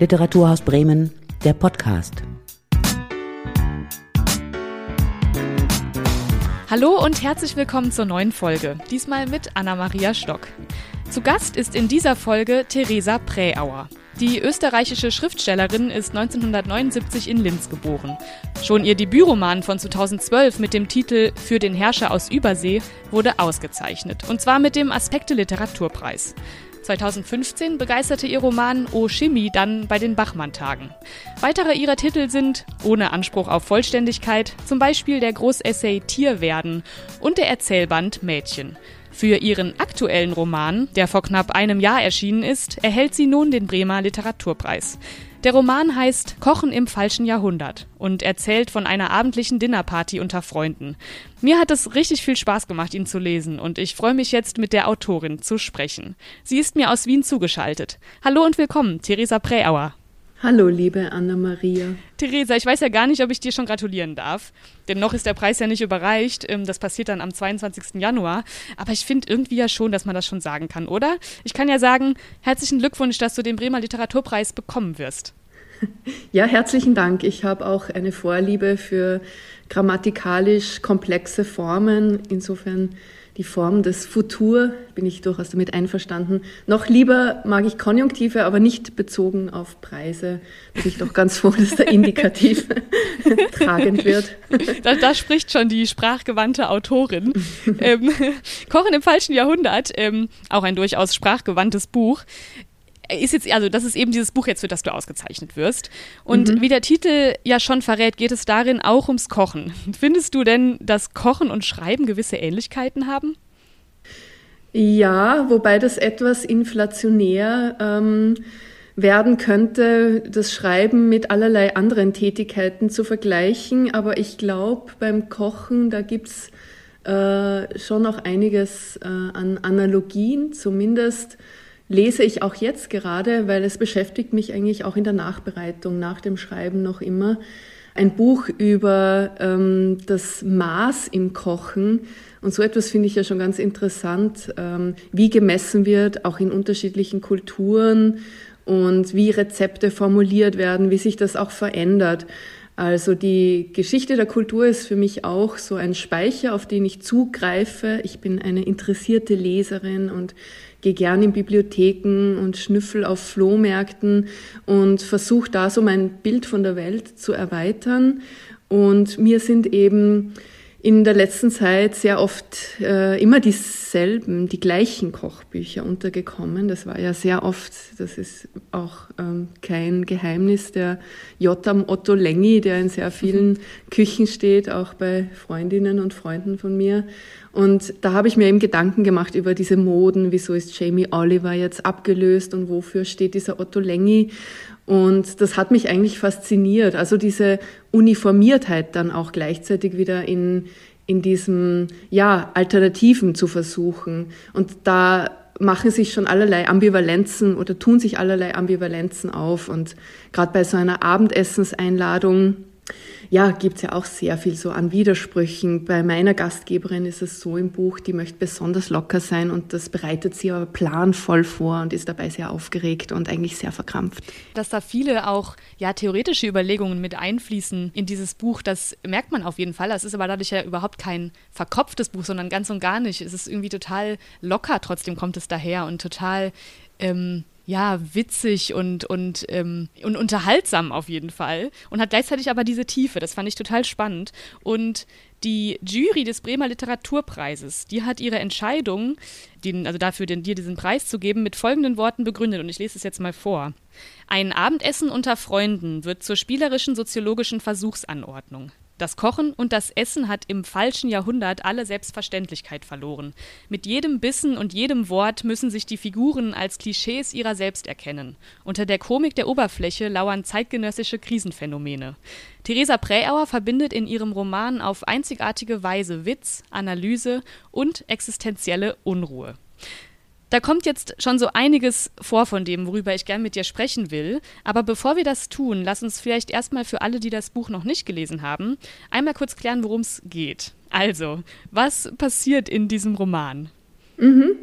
Literaturhaus Bremen, der Podcast. Hallo und herzlich willkommen zur neuen Folge, diesmal mit Anna-Maria Stock. Zu Gast ist in dieser Folge Theresa Präauer. Die österreichische Schriftstellerin ist 1979 in Linz geboren. Schon ihr Debütroman von 2012 mit dem Titel Für den Herrscher aus Übersee wurde ausgezeichnet, und zwar mit dem Aspekte Literaturpreis. 2015 begeisterte ihr Roman O Chemie dann bei den Bachmann-Tagen. Weitere ihrer Titel sind, ohne Anspruch auf Vollständigkeit, zum Beispiel der Großessay Tierwerden und der Erzählband Mädchen. Für ihren aktuellen Roman, der vor knapp einem Jahr erschienen ist, erhält sie nun den Bremer Literaturpreis. Der Roman heißt Kochen im falschen Jahrhundert und erzählt von einer abendlichen Dinnerparty unter Freunden. Mir hat es richtig viel Spaß gemacht, ihn zu lesen und ich freue mich jetzt mit der Autorin zu sprechen. Sie ist mir aus Wien zugeschaltet. Hallo und willkommen, Theresa Präauer. Hallo, liebe Anna-Maria. Theresa, ich weiß ja gar nicht, ob ich dir schon gratulieren darf. Denn noch ist der Preis ja nicht überreicht. Ähm, das passiert dann am 22. Januar. Aber ich finde irgendwie ja schon, dass man das schon sagen kann, oder? Ich kann ja sagen, herzlichen Glückwunsch, dass du den Bremer Literaturpreis bekommen wirst. Ja, herzlichen Dank. Ich habe auch eine Vorliebe für grammatikalisch komplexe Formen. Insofern die Form des Futur, bin ich durchaus damit einverstanden. Noch lieber mag ich Konjunktive, aber nicht bezogen auf Preise. Da bin ich doch ganz froh, dass der Indikativ tragend wird. Da, da, spricht schon die sprachgewandte Autorin. ähm, Kochen im falschen Jahrhundert, ähm, auch ein durchaus sprachgewandtes Buch, ist jetzt, also das ist eben dieses Buch jetzt, für das du ausgezeichnet wirst. Und mhm. wie der Titel ja schon verrät, geht es darin auch ums Kochen. Findest du denn, dass Kochen und Schreiben gewisse Ähnlichkeiten haben? Ja, wobei das etwas inflationär ähm, werden könnte, das Schreiben mit allerlei anderen Tätigkeiten zu vergleichen. Aber ich glaube, beim Kochen, da gibt's äh, schon noch einiges äh, an Analogien, zumindest lese ich auch jetzt gerade, weil es beschäftigt mich eigentlich auch in der Nachbereitung, nach dem Schreiben noch immer. Ein Buch über ähm, das Maß im Kochen. Und so etwas finde ich ja schon ganz interessant, ähm, wie gemessen wird, auch in unterschiedlichen Kulturen und wie Rezepte formuliert werden, wie sich das auch verändert. Also die Geschichte der Kultur ist für mich auch so ein Speicher, auf den ich zugreife. Ich bin eine interessierte Leserin und gehe gern in Bibliotheken und schnüffel auf Flohmärkten und versuche da so mein Bild von der Welt zu erweitern. Und mir sind eben in der letzten Zeit sehr oft äh, immer dieselben, die gleichen Kochbücher untergekommen. Das war ja sehr oft, das ist auch ähm, kein Geheimnis, der Jotam Otto Lengi, der in sehr vielen mhm. Küchen steht, auch bei Freundinnen und Freunden von mir. Und da habe ich mir eben Gedanken gemacht über diese Moden, wieso ist Jamie Oliver jetzt abgelöst und wofür steht dieser Otto Lengi. Und das hat mich eigentlich fasziniert. Also diese Uniformiertheit dann auch gleichzeitig wieder in, in diesem, ja, Alternativen zu versuchen. Und da machen sich schon allerlei Ambivalenzen oder tun sich allerlei Ambivalenzen auf. Und gerade bei so einer Abendessenseinladung, ja, gibt's ja auch sehr viel so an Widersprüchen. Bei meiner Gastgeberin ist es so im Buch, die möchte besonders locker sein und das bereitet sie aber planvoll vor und ist dabei sehr aufgeregt und eigentlich sehr verkrampft. Dass da viele auch ja theoretische Überlegungen mit einfließen in dieses Buch, das merkt man auf jeden Fall. Es ist aber dadurch ja überhaupt kein verkopftes Buch, sondern ganz und gar nicht. Es ist irgendwie total locker, trotzdem kommt es daher und total ähm, ja, witzig und, und, ähm, und unterhaltsam auf jeden Fall und hat gleichzeitig aber diese Tiefe. Das fand ich total spannend. Und die Jury des Bremer Literaturpreises, die hat ihre Entscheidung, den, also dafür den, dir diesen Preis zu geben, mit folgenden Worten begründet. Und ich lese es jetzt mal vor. Ein Abendessen unter Freunden wird zur spielerischen soziologischen Versuchsanordnung. Das Kochen und das Essen hat im falschen Jahrhundert alle Selbstverständlichkeit verloren. Mit jedem Bissen und jedem Wort müssen sich die Figuren als Klischees ihrer selbst erkennen. Unter der Komik der Oberfläche lauern zeitgenössische Krisenphänomene. Theresa Präauer verbindet in ihrem Roman auf einzigartige Weise Witz, Analyse und existenzielle Unruhe. Da kommt jetzt schon so einiges vor von dem, worüber ich gern mit dir sprechen will. Aber bevor wir das tun, lass uns vielleicht erstmal für alle, die das Buch noch nicht gelesen haben, einmal kurz klären, worum es geht. Also, was passiert in diesem Roman? Mhm.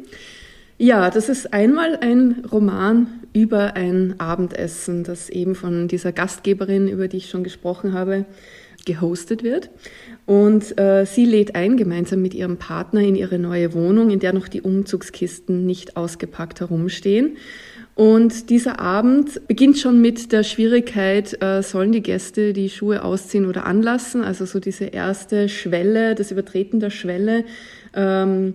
Ja, das ist einmal ein Roman über ein Abendessen, das eben von dieser Gastgeberin, über die ich schon gesprochen habe, gehostet wird. Und äh, sie lädt ein, gemeinsam mit ihrem Partner in ihre neue Wohnung, in der noch die Umzugskisten nicht ausgepackt herumstehen. Und dieser Abend beginnt schon mit der Schwierigkeit, äh, sollen die Gäste die Schuhe ausziehen oder anlassen? Also so diese erste Schwelle, das Übertreten der Schwelle. Ähm,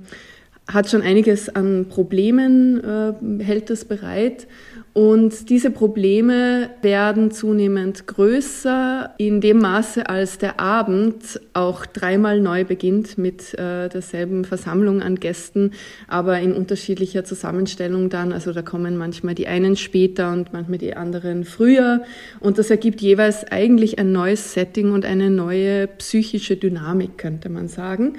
hat schon einiges an Problemen, äh, hält das bereit. Und diese Probleme werden zunehmend größer in dem Maße, als der Abend auch dreimal neu beginnt mit äh, derselben Versammlung an Gästen, aber in unterschiedlicher Zusammenstellung dann. Also da kommen manchmal die einen später und manchmal die anderen früher. Und das ergibt jeweils eigentlich ein neues Setting und eine neue psychische Dynamik, könnte man sagen.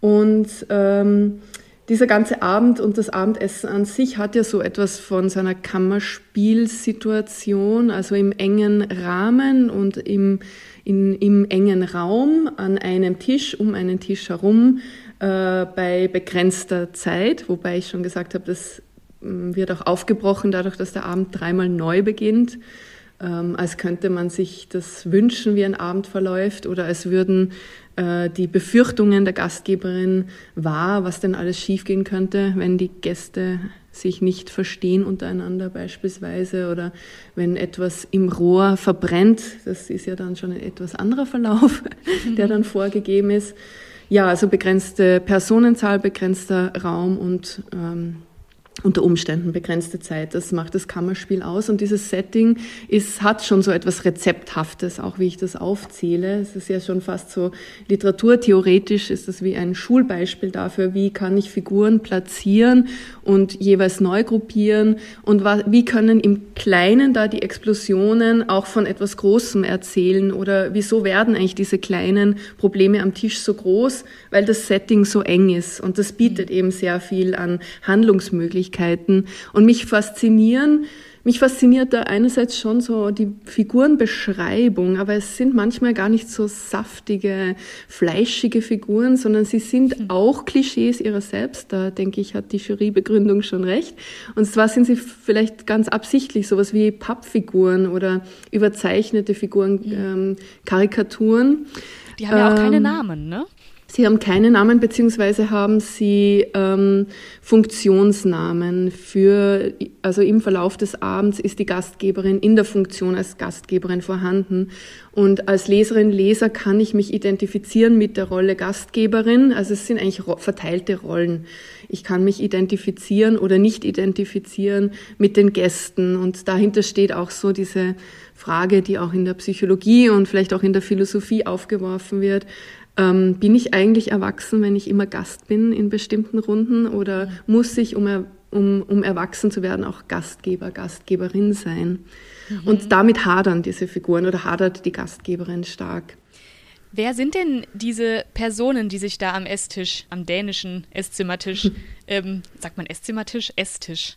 Und ähm, dieser ganze Abend und das Abendessen an sich hat ja so etwas von seiner Kammerspielsituation, also im engen Rahmen und im, in, im engen Raum an einem Tisch, um einen Tisch herum, äh, bei begrenzter Zeit, wobei ich schon gesagt habe, das mm, wird auch aufgebrochen dadurch, dass der Abend dreimal neu beginnt. Ähm, als könnte man sich das wünschen, wie ein Abend verläuft, oder als würden äh, die Befürchtungen der Gastgeberin wahr, was denn alles schiefgehen könnte, wenn die Gäste sich nicht verstehen untereinander beispielsweise oder wenn etwas im Rohr verbrennt. Das ist ja dann schon ein etwas anderer Verlauf, der dann vorgegeben ist. Ja, also begrenzte Personenzahl, begrenzter Raum und ähm, unter Umständen begrenzte Zeit. Das macht das Kammerspiel aus. Und dieses Setting ist, hat schon so etwas Rezepthaftes, auch wie ich das aufzähle. Es ist ja schon fast so literaturtheoretisch ist es wie ein Schulbeispiel dafür, wie kann ich Figuren platzieren und jeweils neu gruppieren und wie können im Kleinen da die Explosionen auch von etwas Großem erzählen oder wieso werden eigentlich diese kleinen Probleme am Tisch so groß, weil das Setting so eng ist. Und das bietet eben sehr viel an Handlungsmöglichkeiten. Möglichkeiten. Und mich faszinieren, mich fasziniert da einerseits schon so die Figurenbeschreibung, aber es sind manchmal gar nicht so saftige, fleischige Figuren, sondern sie sind mhm. auch Klischees ihrer selbst. Da denke ich, hat die Jurybegründung schon recht. Und zwar sind sie vielleicht ganz absichtlich sowas wie Pappfiguren oder überzeichnete Figuren, mhm. ähm, Karikaturen. Die haben ja auch keine ähm, Namen, ne? Sie haben keine Namen beziehungsweise haben Sie ähm, Funktionsnamen für, also im Verlauf des Abends ist die Gastgeberin in der Funktion als Gastgeberin vorhanden. Und als Leserin, Leser kann ich mich identifizieren mit der Rolle Gastgeberin. Also es sind eigentlich verteilte Rollen. Ich kann mich identifizieren oder nicht identifizieren mit den Gästen. Und dahinter steht auch so diese Frage, die auch in der Psychologie und vielleicht auch in der Philosophie aufgeworfen wird ähm, bin ich eigentlich erwachsen, wenn ich immer Gast bin in bestimmten Runden oder muss ich, um, um, um erwachsen zu werden, auch Gastgeber, Gastgeberin sein? Mhm. Und damit hadern diese Figuren oder hadert die Gastgeberin stark. Wer sind denn diese Personen, die sich da am Esstisch, am dänischen Esszimmertisch, ähm, sagt man Esszimmertisch? Esstisch,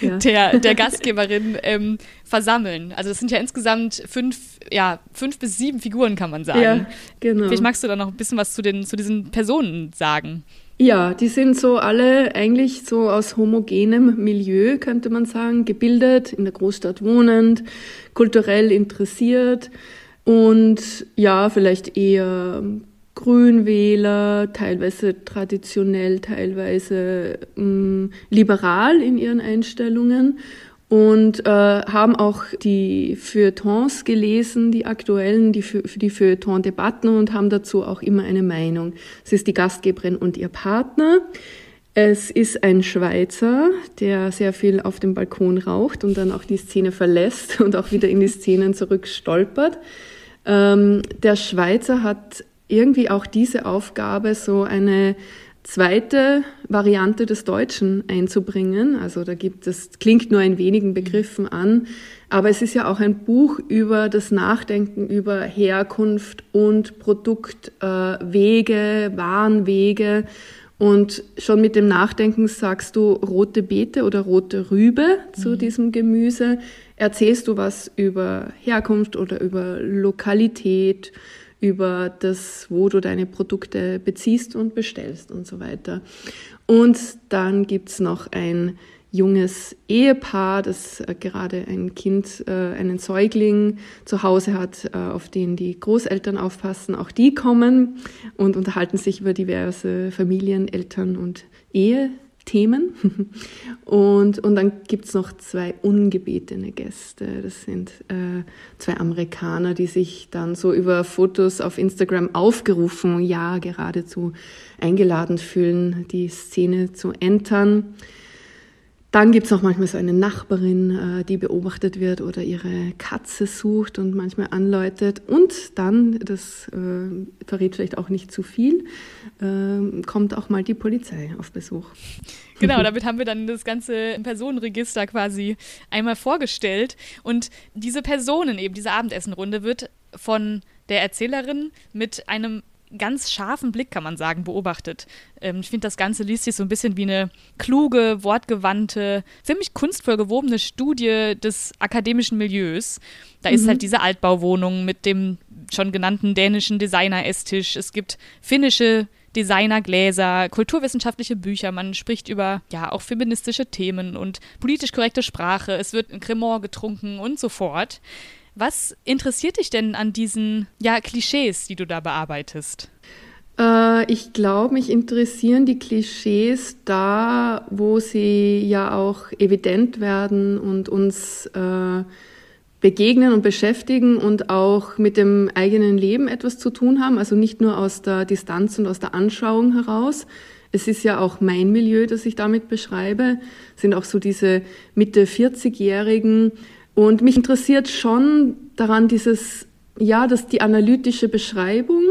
ja. der, der Gastgeberin ähm, versammeln? Also es sind ja insgesamt fünf, ja, fünf bis sieben Figuren, kann man sagen. Ja, genau. Vielleicht magst du da noch ein bisschen was zu, den, zu diesen Personen sagen. Ja, die sind so alle eigentlich so aus homogenem Milieu, könnte man sagen, gebildet, in der Großstadt wohnend, kulturell interessiert und ja, vielleicht eher Grünwähler, teilweise traditionell, teilweise mh, mm, liberal in ihren Einstellungen und äh, haben auch die Feuilletons gelesen, die aktuellen, die, für die Feuilleton-Debatten und haben dazu auch immer eine Meinung. Es ist die Gastgeberin und ihr Partner. Es ist ein Schweizer, der sehr viel auf dem Balkon raucht und dann auch die Szene verlässt und auch wieder in die Szenen zurückstolpert. Ähm, der Schweizer hat irgendwie auch diese Aufgabe, so eine zweite Variante des Deutschen einzubringen. Also da gibt es, klingt nur in wenigen Begriffen an, aber es ist ja auch ein Buch über das Nachdenken über Herkunft und Produktwege, äh, Warenwege. Und schon mit dem Nachdenken sagst du rote Beete oder rote Rübe zu mhm. diesem Gemüse erzählst du was über Herkunft oder über Lokalität, über das, wo du deine Produkte beziehst und bestellst und so weiter. Und dann gibt es noch ein junges Ehepaar, das äh, gerade ein Kind, äh, einen Säugling zu Hause hat, äh, auf den die Großeltern aufpassen. Auch die kommen und unterhalten sich über diverse Familien, Eltern und Ehe. Themen. Und, und dann gibt's noch zwei ungebetene Gäste. Das sind äh, zwei Amerikaner, die sich dann so über Fotos auf Instagram aufgerufen, ja, geradezu eingeladen fühlen, die Szene zu entern. Dann gibt es auch manchmal so eine Nachbarin, äh, die beobachtet wird oder ihre Katze sucht und manchmal anläutet. Und dann, das äh, verrät vielleicht auch nicht zu viel, äh, kommt auch mal die Polizei auf Besuch. Genau, damit haben wir dann das ganze Personenregister quasi einmal vorgestellt. Und diese Personen eben, diese Abendessenrunde wird von der Erzählerin mit einem ganz scharfen Blick, kann man sagen, beobachtet. Ähm, ich finde, das Ganze liest sich so ein bisschen wie eine kluge, wortgewandte, ziemlich kunstvoll gewobene Studie des akademischen Milieus. Da mhm. ist halt diese Altbauwohnung mit dem schon genannten dänischen Designer-Esstisch. Es gibt finnische Designergläser, kulturwissenschaftliche Bücher, man spricht über ja auch feministische Themen und politisch korrekte Sprache, es wird ein Cremant getrunken und so fort. Was interessiert dich denn an diesen ja, Klischees, die du da bearbeitest? Äh, ich glaube, mich interessieren die Klischees da, wo sie ja auch evident werden und uns äh, begegnen und beschäftigen und auch mit dem eigenen Leben etwas zu tun haben. Also nicht nur aus der Distanz und aus der Anschauung heraus. Es ist ja auch mein Milieu, das ich damit beschreibe. Es sind auch so diese Mitte 40-Jährigen, und mich interessiert schon daran dieses, ja, dass die analytische Beschreibung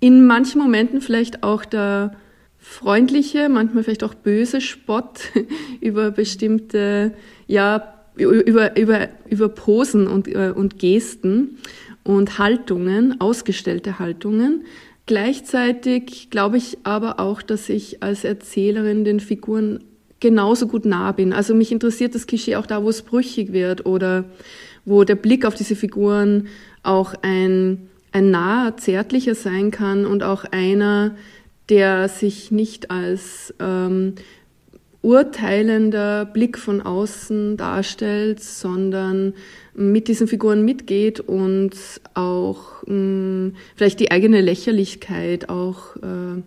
in manchen Momenten vielleicht auch der freundliche, manchmal vielleicht auch böse Spott über bestimmte, ja, über, über, über Posen und, äh, und Gesten und Haltungen, ausgestellte Haltungen. Gleichzeitig glaube ich aber auch, dass ich als Erzählerin den Figuren genauso gut nah bin. Also mich interessiert das Klischee auch da, wo es brüchig wird oder wo der Blick auf diese Figuren auch ein, ein naher, zärtlicher sein kann und auch einer, der sich nicht als ähm, urteilender Blick von außen darstellt, sondern mit diesen Figuren mitgeht und auch mh, mm, vielleicht die eigene Lächerlichkeit auch äh,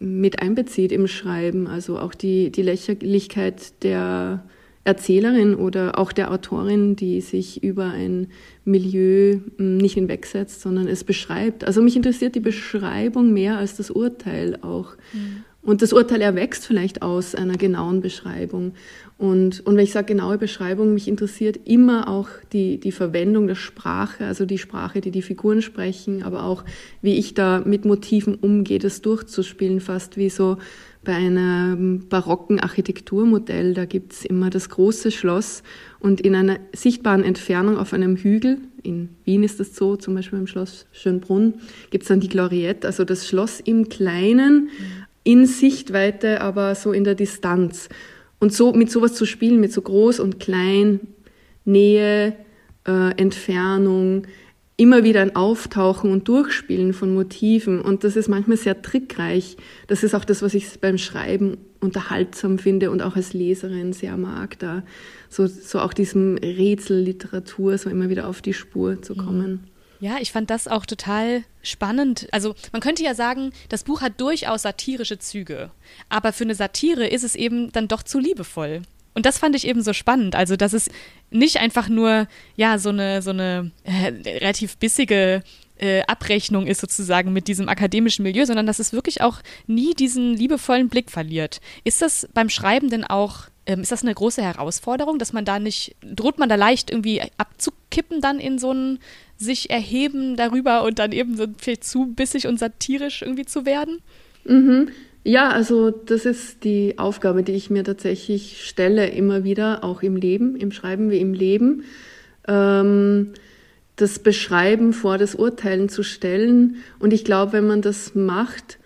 mit einbezieht im Schreiben, also auch die, die Lächerlichkeit der Erzählerin oder auch der Autorin, die sich über ein Milieu hm, nicht hinwegsetzt, sondern es beschreibt. Also mich interessiert die Beschreibung mehr als das Urteil auch. Mhm. Und das Urteil erwächst vielleicht aus einer genauen Beschreibung. Und, und wenn ich sage genaue Beschreibung, mich interessiert immer auch die, die Verwendung der Sprache, also die Sprache, die die Figuren sprechen, aber auch wie ich da mit Motiven umgehe, das durchzuspielen, fast wie so bei einem barocken Architekturmodell. Da gibt's immer das große Schloss und in einer sichtbaren Entfernung auf einem Hügel, in Wien ist das so, zum Beispiel im Schloss Schönbrunn, gibt's dann die Gloriette, also das Schloss im Kleinen, in Sichtweite, aber so in der Distanz. Und so mit sowas zu spielen, mit so groß und klein, Nähe, äh, Entfernung, immer wieder ein Auftauchen und Durchspielen von Motiven. Und das ist manchmal sehr trickreich. Das ist auch das, was ich beim Schreiben unterhaltsam finde und auch als Leserin sehr mag, da so, so auch diesem Rätselliteratur so immer wieder auf die Spur zu mhm. Ja, ich fand das auch total spannend. Also man könnte ja sagen, das Buch hat durchaus satirische Züge, aber für eine Satire ist es eben dann doch zu liebevoll. Und das fand ich eben so spannend. Also, dass es nicht einfach nur, ja, so eine, so eine äh, relativ bissige äh, Abrechnung ist sozusagen mit diesem akademischen Milieu, sondern dass es wirklich auch nie diesen liebevollen Blick verliert. Ist das beim Schreiben denn auch, ähm, ist das eine große Herausforderung, dass man da nicht, droht man da leicht irgendwie abzukippen dann in so einen sich erheben darüber und dann eben so viel zu bissig und satirisch irgendwie zu werden? Mhm. Ja, also das ist die Aufgabe, die ich mir tatsächlich stelle, immer wieder, auch im Leben, im Schreiben wie im Leben. Ähm, das Beschreiben vor das Urteilen zu stellen. Und ich glaube, wenn man das macht,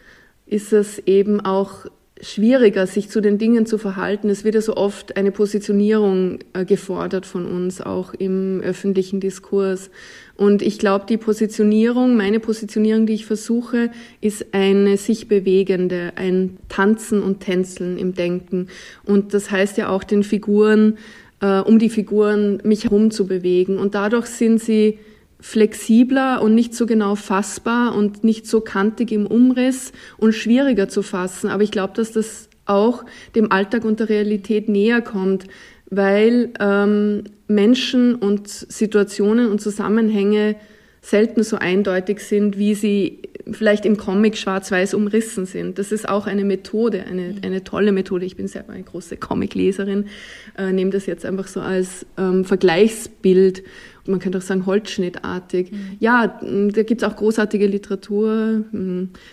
ist es eben auch schwieriger, sich zu den Dingen zu verhalten. Es wird ja so oft eine Positionierung äh, gefordert von uns, auch im öffentlichen Diskurs. Und ich glaube, die Positionierung, meine Positionierung, die ich versuche, ist eine sich bewegende, ein Tanzen und Tänzeln im Denken. Und das heißt ja auch den Figuren, äh, um die Figuren mich herum zu bewegen. Und dadurch sind sie flexibler und nicht so genau fassbar und nicht so kantig im Umriss und schwieriger zu fassen. Aber ich glaube, dass das auch dem Alltag und der Realität näher kommt, weil ähm, Menschen und Situationen und Zusammenhänge selten so eindeutig sind, wie sie vielleicht im Comic schwarz-weiß umrissen sind. Das ist auch eine Methode, eine, eine tolle Methode. Ich bin selber eine große Comic-Leserin, äh, nehme das jetzt einfach so als ähm, Vergleichsbild man könnte auch sagen holzschnittartig. Mhm. Ja, da gibt es auch großartige Literatur.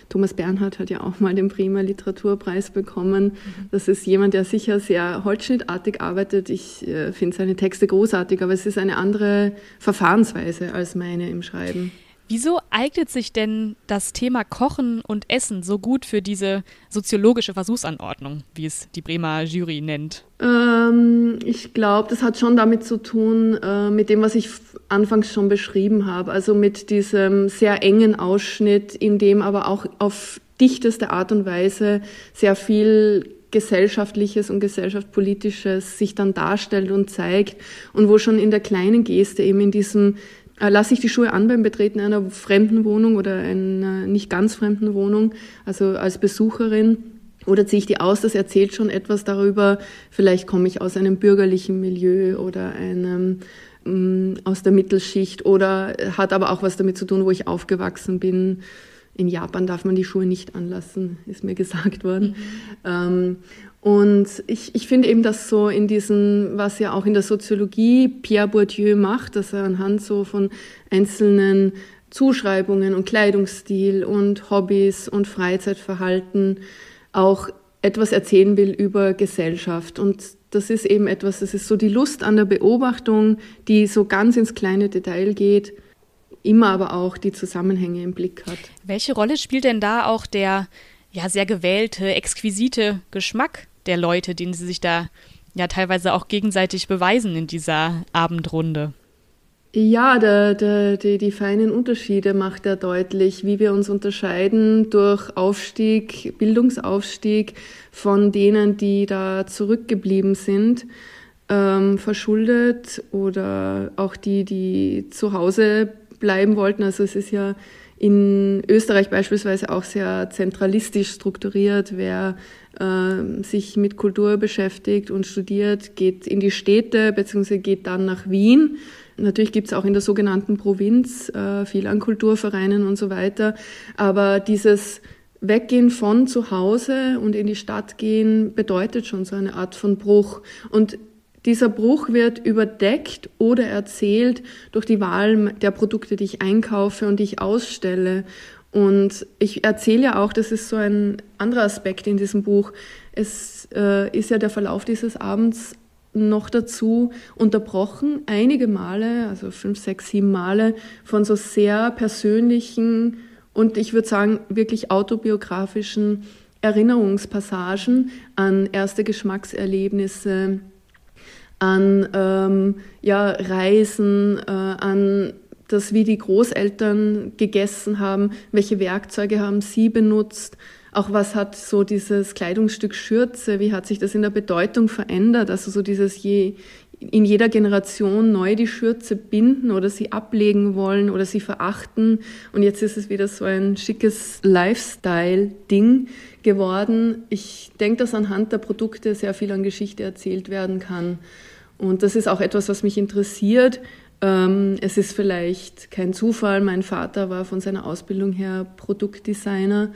Thomas Bernhard hat ja auch mal den Prima Literaturpreis bekommen. Mhm. Das ist jemand, der sicher sehr holzschnittartig arbeitet. Ich äh, finde seine Texte großartig, aber es ist eine andere Verfahrensweise als meine im Schreiben. Wieso eignet sich denn das Thema Kochen und Essen so gut für diese soziologische Versuchsanordnung, wie es die Bremer Jury nennt? Ähm, ich glaube, das hat schon damit zu tun, äh, mit dem, was ich anfangs schon beschrieben habe. Also mit diesem sehr engen Ausschnitt, in dem aber auch auf dichteste Art und Weise sehr viel Gesellschaftliches und Gesellschaftspolitisches sich dann darstellt und zeigt und wo schon in der kleinen Geste eben in diesem lasse ich die Schuhe an beim Betreten einer fremden Wohnung oder einer nicht ganz fremden Wohnung, also als Besucherin. Oder ziehe ich die aus? Das erzählt schon etwas darüber. Vielleicht komme ich aus einem bürgerlichen Milieu oder einem ähm, aus der Mittelschicht oder hat aber auch was damit zu tun, wo ich aufgewachsen bin. In Japan darf man die Schuhe nicht anlassen, ist mir gesagt worden. Mhm. Ähm, und ich, ich finde eben, dass so in diesen, was ja auch in der Soziologie Pierre Bourdieu macht, dass er anhand so von einzelnen Zuschreibungen und Kleidungsstil und Hobbys und Freizeitverhalten auch etwas erzählen will über Gesellschaft. Und das ist eben etwas, das ist so die Lust an der Beobachtung, die so ganz ins kleine Detail geht, immer aber auch die Zusammenhänge im Blick hat. Welche Rolle spielt denn da auch der ja sehr gewählte, exquisite Geschmack der Leute, denen sie sich da ja teilweise auch gegenseitig beweisen in dieser Abendrunde. Ja, der, der, die, die feinen Unterschiede macht er deutlich, wie wir uns unterscheiden durch Aufstieg, Bildungsaufstieg von denen, die da zurückgeblieben sind, ähm, verschuldet oder auch die, die zu Hause bleiben wollten. Also es ist ja in Österreich beispielsweise auch sehr zentralistisch strukturiert. Wer äh, sich mit Kultur beschäftigt und studiert, geht in die Städte bzw. geht dann nach Wien. Natürlich gibt es auch in der sogenannten Provinz äh, viel an Kulturvereinen und so weiter. Aber dieses Weggehen von zu Hause und in die Stadt gehen bedeutet schon so eine Art von Bruch. Und dieser Bruch wird überdeckt oder erzählt durch die Wahl der Produkte, die ich einkaufe und die ich ausstelle. Und ich erzähle ja auch, das ist so ein anderer Aspekt in diesem Buch, es äh, ist ja der Verlauf dieses Abends noch dazu unterbrochen, einige Male, also fünf, sechs, sieben Male, von so sehr persönlichen und ich würde sagen wirklich autobiografischen Erinnerungspassagen an erste Geschmackserlebnisse, an ähm, ja, Reisen, äh, an das, wie die Großeltern gegessen haben, welche Werkzeuge haben sie benutzt, auch was hat so dieses Kleidungsstück Schürze, wie hat sich das in der Bedeutung verändert, also so dieses je, in jeder Generation neu die Schürze binden oder sie ablegen wollen oder sie verachten. Und jetzt ist es wieder so ein schickes Lifestyle-Ding geworden. Ich denke, dass anhand der Produkte sehr viel an Geschichte erzählt werden kann. Und das ist auch etwas, was mich interessiert. Ähm, es ist vielleicht kein Zufall. Mein Vater war von seiner Ausbildung her Produktdesigner.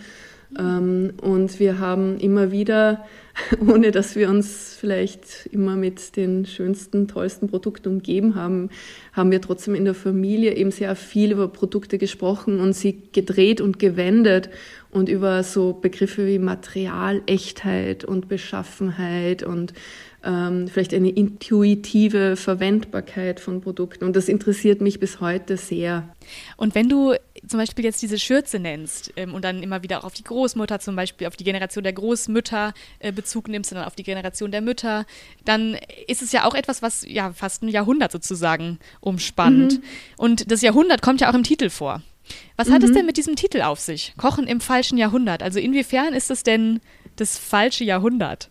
Ähm, und wir haben immer wieder, ohne dass wir uns vielleicht immer mit den schönsten, tollsten Produkten umgeben haben, haben wir trotzdem in der Familie eben sehr viel über Produkte gesprochen und sie gedreht und gewendet und über so Begriffe wie Material, Echtheit und Beschaffenheit und ähm, vielleicht eine intuitive Verwendbarkeit von Produkten. Und das interessiert mich bis heute sehr. Und wenn du zum Beispiel jetzt diese Schürze nennst ähm, und dann immer wieder auch auf die Großmutter zum Beispiel, auf die Generation der Großmütter äh, Bezug nimmst, sondern auf die Generation der Mütter, dann ist es ja auch etwas, was ja fast ein Jahrhundert sozusagen umspannt. Mhm. Und das Jahrhundert kommt ja auch im Titel vor. Was hat es mhm. denn mit diesem Titel auf sich? Kochen im falschen Jahrhundert. Also inwiefern ist es denn das falsche Jahrhundert?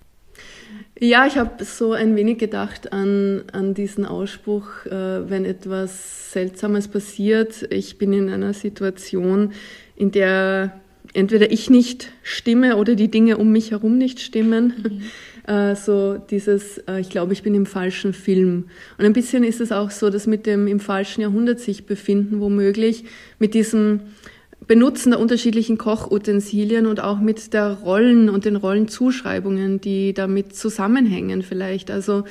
Ja, ich habe so ein wenig gedacht an, an diesen Ausspruch, äh, wenn etwas Seltsames passiert, ich bin in einer Situation, in der entweder ich nicht stimme oder die Dinge um mich herum nicht stimmen. Mhm. Äh, so dieses, äh, ich glaube, ich bin im falschen Film. Und ein bisschen ist es auch so, dass mit dem im falschen Jahrhundert sich befinden, womöglich, mit diesem Benutzen der unterschiedlichen Kochutensilien und auch mit der Rollen und den Rollenzuschreibungen, die damit zusammenhängen vielleicht. Also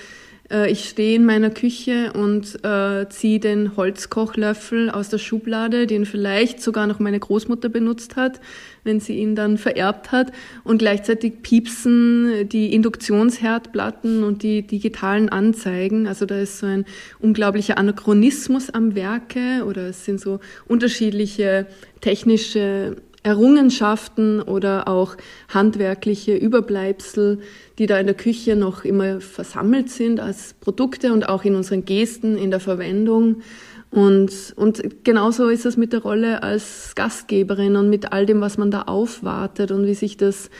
ich stehe in meiner Küche und äh, ziehe den Holzkochlöffel aus der Schublade, den vielleicht sogar noch meine Großmutter benutzt hat, wenn sie ihn dann vererbt hat. Und gleichzeitig piepsen die Induktionsherdplatten und die digitalen Anzeigen. Also da ist so ein unglaublicher Anachronismus am Werke oder es sind so unterschiedliche technische Errungenschaften oder auch handwerkliche Überbleibsel, die da in der Küche noch immer versammelt sind als Produkte und auch in unseren Gesten, in der Verwendung. Und, und genauso ist es mit der Rolle als Gastgeberin und mit all dem, was man da aufwartet und wie sich das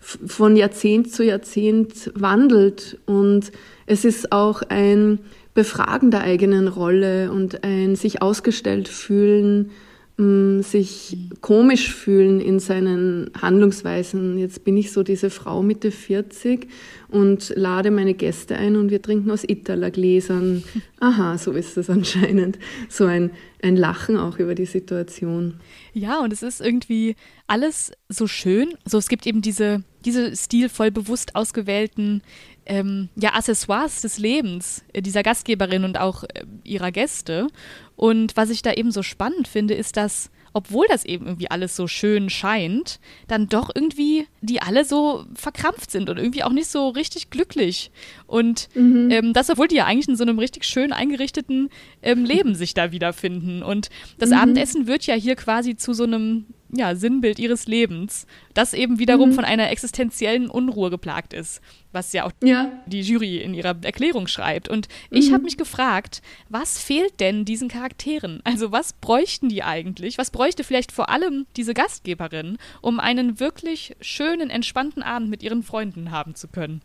von Jahrzehnt zu Jahrzehnt wandelt. Und es ist auch ein Befragen der eigenen Rolle und ein sich ausgestellt fühlen sich komisch fühlen in seinen Handlungsweisen. Jetzt bin ich so diese Frau Mitte 40 und lade meine Gäste ein und wir trinken aus Itala-Gläsern. Aha, so ist es anscheinend. So ein, ein Lachen auch über die Situation. Ja, und es ist irgendwie alles so schön. So, es gibt eben diese, diese stilvoll bewusst ausgewählten ähm, ja, Accessoires des Lebens äh, dieser Gastgeberin und auch äh, ihrer Gäste. Und was ich da eben so spannend finde, ist, dass obwohl das eben irgendwie alles so schön scheint, dann doch irgendwie die alle so verkrampft sind und irgendwie auch nicht so richtig glücklich. Und mhm. ähm, das, obwohl die ja eigentlich in so einem richtig schön eingerichteten ähm, Leben sich da wiederfinden. Und das mhm. Abendessen wird ja hier quasi zu so einem ja, Sinnbild ihres Lebens, das eben wiederum mhm. von einer existenziellen Unruhe geplagt ist, was ja auch ja. die Jury in ihrer Erklärung schreibt. Und ich mhm. habe mich gefragt, was fehlt denn diesen Charakteren? Also was bräuchten die eigentlich? Was bräuchte vielleicht vor allem diese Gastgeberin, um einen wirklich schönen, entspannten Abend mit ihren Freunden haben zu können?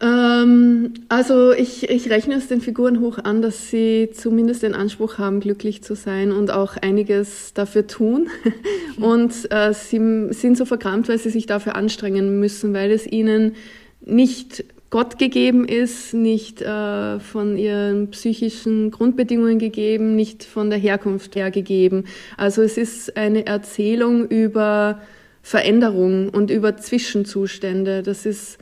Ähm, also ich, ich rechne es den Figuren hoch an, dass sie zumindest den Anspruch haben, glücklich zu sein und auch einiges dafür tun. Und äh, sie sind so verkrampft, weil sie sich dafür anstrengen müssen, weil es ihnen nicht Gott gegeben ist, nicht äh, von ihren psychischen Grundbedingungen gegeben, nicht von der Herkunft her gegeben. Also es ist eine Erzählung über Veränderung und über Zwischenzustände. Das ist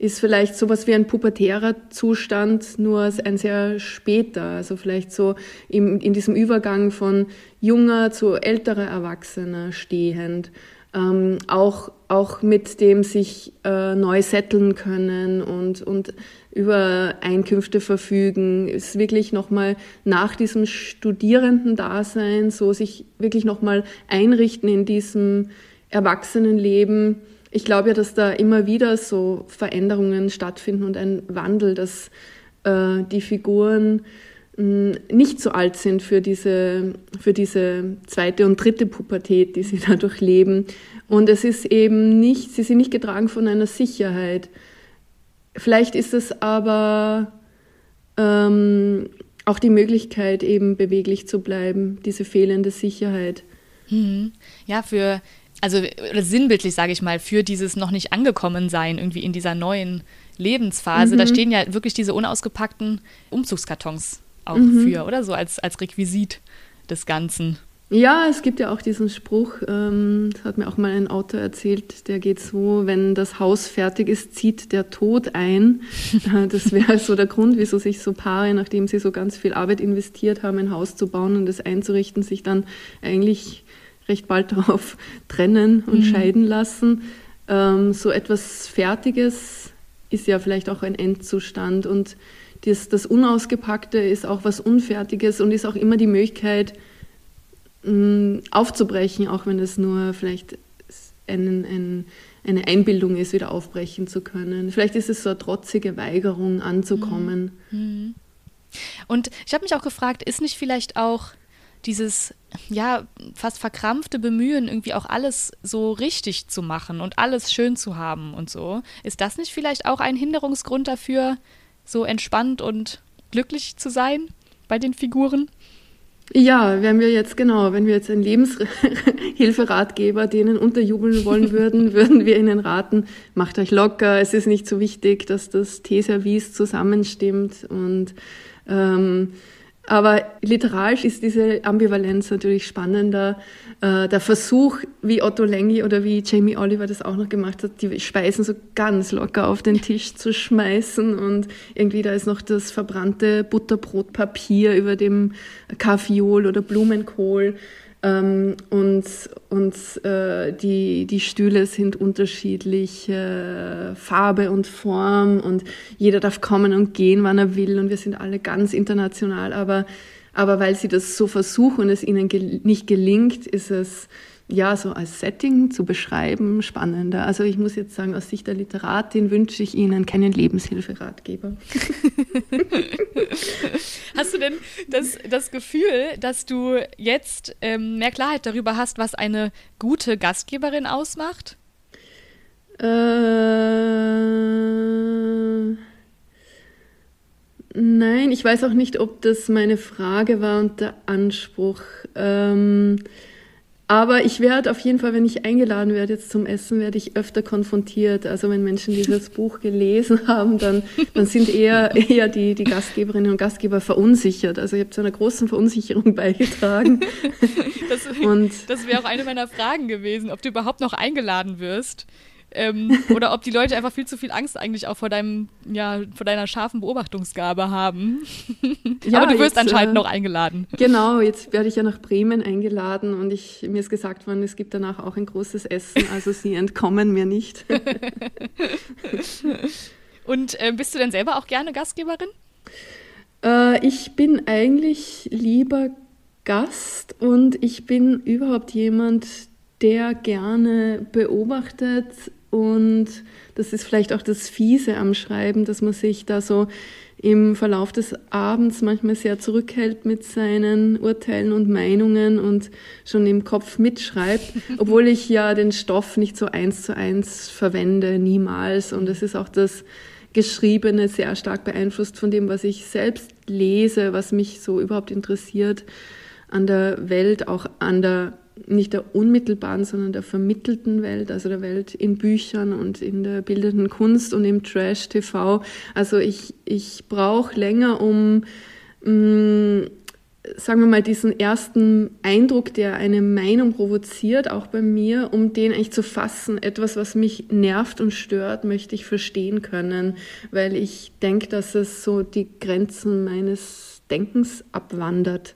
ist vielleicht sowas wie ein pubertärer Zustand, nur ein sehr später, also vielleicht so im, in diesem Übergang von junger zu älterer Erwachsener stehend. Ähm, auch, auch mit dem sich äh, neu setteln können und, und über Einkünfte verfügen, ist wirklich nochmal nach diesem Studierendendasein so sich wirklich nochmal einrichten in diesem Erwachsenenleben ich glaube ja, dass da immer wieder so Veränderungen stattfinden und ein Wandel, dass äh, die Figuren mh, hm, nicht so alt sind für diese, für diese zweite und dritte Pubertät, die sie dadurch leben. Und es ist eben nicht, sie sind nicht getragen von einer Sicherheit. Vielleicht ist es aber ähm, auch die Möglichkeit, eben beweglich zu bleiben, diese fehlende Sicherheit. Mhm. Ja, für also oder sinnbildlich sage ich mal, für dieses noch nicht angekommen sein irgendwie in dieser neuen Lebensphase, mhm. da stehen ja wirklich diese unausgepackten Umzugskartons auch mhm. für, oder so als, als Requisit des Ganzen. Ja, es gibt ja auch diesen Spruch, ähm, das hat mir auch mal ein Autor erzählt, der geht so, wenn das Haus fertig ist, zieht der Tod ein. das wäre so der Grund, wieso sich so Paare, nachdem sie so ganz viel Arbeit investiert haben, ein Haus zu bauen und es einzurichten, sich dann eigentlich recht bald darauf trennen und mhm. scheiden lassen. Ähm, so etwas Fertiges ist ja vielleicht auch ein Endzustand und das, das Unausgepackte ist auch was Unfertiges und ist auch immer die Möglichkeit, mh, mm, aufzubrechen, auch wenn es nur vielleicht ein, ein, eine Einbildung ist, wieder aufbrechen zu können. Vielleicht ist es so eine trotzige Weigerung anzukommen. Mhm. Und ich habe mich auch gefragt, ist nicht vielleicht auch dieses ja fast verkrampfte Bemühen, irgendwie auch alles so richtig zu machen und alles schön zu haben und so, ist das nicht vielleicht auch ein Hinderungsgrund dafür, so entspannt und glücklich zu sein bei den Figuren? Ja, wenn wir jetzt, genau, wenn wir jetzt einen Lebenshilferatgeber denen unterjubeln wollen würden, würden wir ihnen raten, macht euch locker, es ist nicht so wichtig, dass das Teeservice zusammenstimmt und ähm, aber literarisch ist diese Ambivalenz natürlich spannender. Äh, der Versuch, wie Otto Lengi oder wie Jamie Oliver das auch noch gemacht hat, die Speisen so ganz locker auf den Tisch zu schmeißen und irgendwie da ist noch das verbrannte Butterbrotpapier über dem Kaffeeol oder Blumenkohl. Ähm, und und äh, die, die Stühle sind unterschiedlich äh, Farbe und Form und jeder darf kommen und gehen, wann er will und wir sind alle ganz international, aber, aber weil sie das so versuchen und es ihnen gel nicht gelingt, ist es ja, so als Setting zu beschreiben, spannender. Also ich muss jetzt sagen, aus Sicht der Literatin wünsche ich Ihnen keinen Lebenshilferatgeber. hast du denn das, das Gefühl, dass du jetzt ähm, mehr Klarheit darüber hast, was eine gute Gastgeberin ausmacht? Äh, nein, ich weiß auch nicht, ob das meine Frage war und der Anspruch. Ähm, aber ich werde auf jeden Fall, wenn ich eingeladen werde jetzt zum Essen, werde ich öfter konfrontiert. Also wenn Menschen dieses Buch gelesen haben, dann, dann sind eher, eher die, die Gastgeberinnen und Gastgeber verunsichert. Also ich habe zu einer großen Verunsicherung beigetragen. Das, das wäre auch eine meiner Fragen gewesen, ob du überhaupt noch eingeladen wirst. Ähm, oder ob die Leute einfach viel zu viel Angst eigentlich auch vor deinem, ja, vor deiner scharfen Beobachtungsgabe haben. Ja, Aber du wirst jetzt, anscheinend äh, noch eingeladen. Genau, jetzt werde ich ja nach Bremen eingeladen und ich, mir ist gesagt worden, es gibt danach auch ein großes Essen, also sie entkommen mir nicht. und äh, bist du denn selber auch gerne Gastgeberin? Äh, ich bin eigentlich lieber Gast und ich bin überhaupt jemand, der gerne beobachtet und das ist vielleicht auch das Fiese am Schreiben, dass man sich da so im Verlauf des Abends manchmal sehr zurückhält mit seinen Urteilen und Meinungen und schon im Kopf mitschreibt, obwohl ich ja den Stoff nicht so eins zu eins verwende, niemals. Und es ist auch das Geschriebene sehr stark beeinflusst von dem, was ich selbst lese, was mich so überhaupt interessiert an der Welt, auch an der nicht der unmittelbaren, sondern der vermittelten Welt, also der Welt in Büchern und in der bildenden Kunst und im Trash-TV. Also ich, ich brauche länger, um, mh, mm, sagen wir mal, diesen ersten Eindruck, der eine Meinung provoziert, auch bei mir, um den eigentlich zu fassen. Etwas, was mich nervt und stört, möchte ich verstehen können, weil ich denke, dass es so die Grenzen meines Denkens abwandert.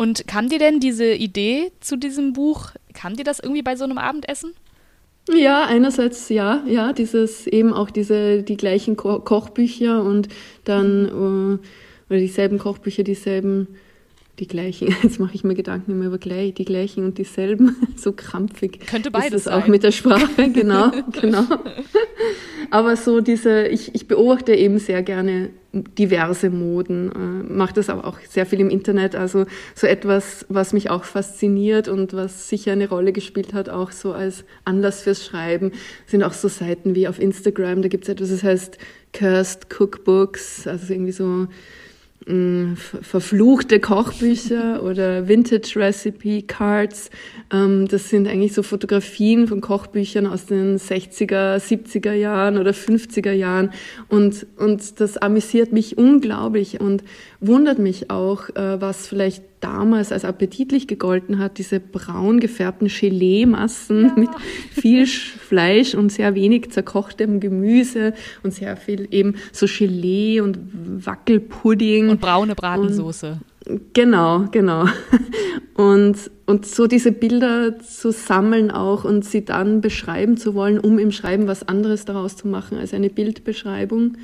Und kam dir denn diese Idee zu diesem Buch, kam dir das irgendwie bei so einem Abendessen? Ja, einerseits ja, ja, dieses eben auch diese die gleichen Ko Kochbücher und dann äh, oder dieselben Kochbücher, dieselben die gleichen. Jetzt mache ich mir Gedanken immer über gleich, die gleichen und dieselben, so krampfig. Könnte beides ist das sein. auch mit der Sprache, genau, genau. Aber so diese, ich, ich beobachte eben sehr gerne diverse Moden, äh, mache das aber auch sehr viel im Internet. Also so etwas, was mich auch fasziniert und was sicher eine Rolle gespielt hat, auch so als Anlass fürs Schreiben, sind auch so Seiten wie auf Instagram. Da gibt es etwas, das heißt Cursed Cookbooks, also irgendwie so verfluchte Kochbücher oder Vintage Recipe Cards. Ähm, das sind eigentlich so Fotografien von Kochbüchern aus den 60er, 70er Jahren oder 50er Jahren. Und, und das amüsiert mich unglaublich und wundert mich auch, äh, was vielleicht damals als appetitlich gegolten hat, diese braun gefärbten Gelee-Massen ja. mit viel Fleisch und sehr wenig zerkochtem Gemüse und sehr viel eben so Gelee und Wackelpudding. Und braune Bratensoße. Genau, genau. Und, und so diese Bilder zu sammeln auch und sie dann beschreiben zu wollen, um im Schreiben was anderes daraus zu machen als eine Bildbeschreibung.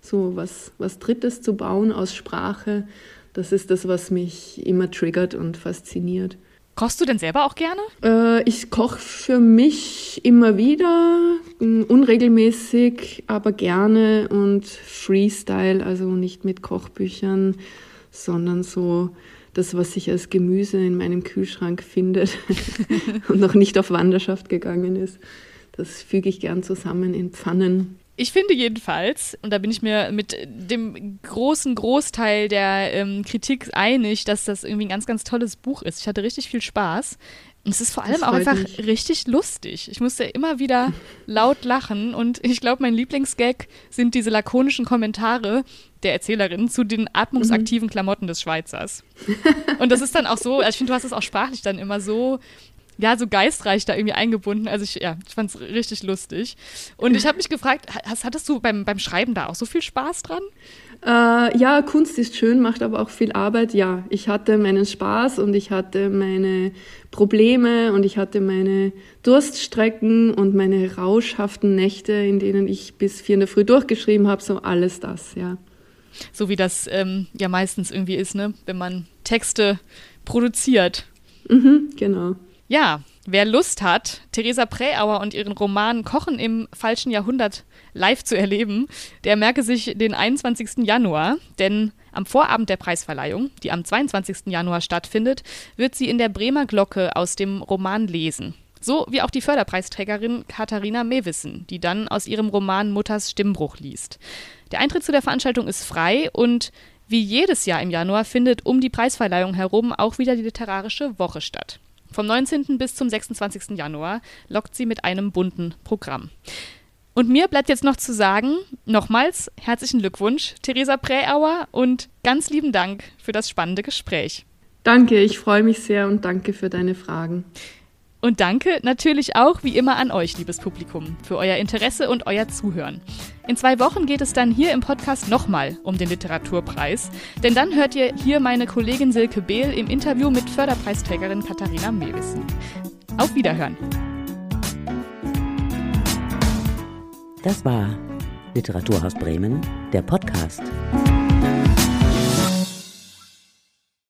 So was, was Drittes zu bauen aus Sprache das ist das, was mich immer triggert und fasziniert. Kochst du denn selber auch gerne? Äh, ich koche für mich immer wieder, unregelmäßig, aber gerne und Freestyle, also nicht mit Kochbüchern, sondern so das, was sich als Gemüse in meinem Kühlschrank findet und noch nicht auf Wanderschaft gegangen ist. Das füge ich gern zusammen in Pfannen. Ich finde jedenfalls, und da bin ich mir mit dem großen Großteil der ähm, Kritik einig, dass das irgendwie ein ganz, ganz tolles Buch ist. Ich hatte richtig viel Spaß. Und es ist vor allem auch einfach mich. richtig lustig. Ich musste immer wieder laut lachen und ich glaube, mein Lieblingsgag sind diese lakonischen Kommentare der Erzählerin zu den atmungsaktiven mhm. Klamotten des Schweizers. und das ist dann auch so, also ich finde, du hast es auch sprachlich dann immer so ja, so geistreich da irgendwie eingebunden. Also ich, ja, ich fand es richtig lustig. Und ich habe mich gefragt, hast, hattest du beim, beim Schreiben da auch so viel Spaß dran? Äh, ja, Kunst ist schön, macht aber auch viel Arbeit. Ja, ich hatte meinen Spaß und ich hatte meine Probleme und ich hatte meine Durststrecken und meine rauschhaften Nächte, in denen ich bis vier in der Früh durchgeschrieben habe. So alles das, ja. So wie das ähm, ja meistens irgendwie ist, ne? wenn man Texte produziert. Mhm, genau. Ja, wer Lust hat, Theresa Präauer und ihren Roman Kochen im falschen Jahrhundert live zu erleben, der merke sich den 21. Januar, denn am Vorabend der Preisverleihung, die am 22. Januar stattfindet, wird sie in der Bremer Glocke aus dem Roman lesen. So wie auch die Förderpreisträgerin Katharina Mewissen, die dann aus ihrem Roman Mutters Stimmbruch liest. Der Eintritt zu der Veranstaltung ist frei und wie jedes Jahr im Januar findet um die Preisverleihung herum auch wieder die literarische Woche statt. Vom 19. bis zum 26. Januar lockt sie mit einem bunten Programm. Und mir bleibt jetzt noch zu sagen, nochmals herzlichen Glückwunsch, Theresa Präauer, und ganz lieben Dank für das spannende Gespräch. Danke, ich freue mich sehr und danke für deine Fragen. Und danke natürlich auch wie immer an euch, liebes Publikum, für euer Interesse und euer Zuhören. In zwei Wochen geht es dann hier im Podcast nochmal um den Literaturpreis, denn dann hört ihr hier meine Kollegin Silke Behl im Interview mit Förderpreisträgerin Katharina Mewissen. Auf Wiederhören. Das war Literaturhaus Bremen, der Podcast.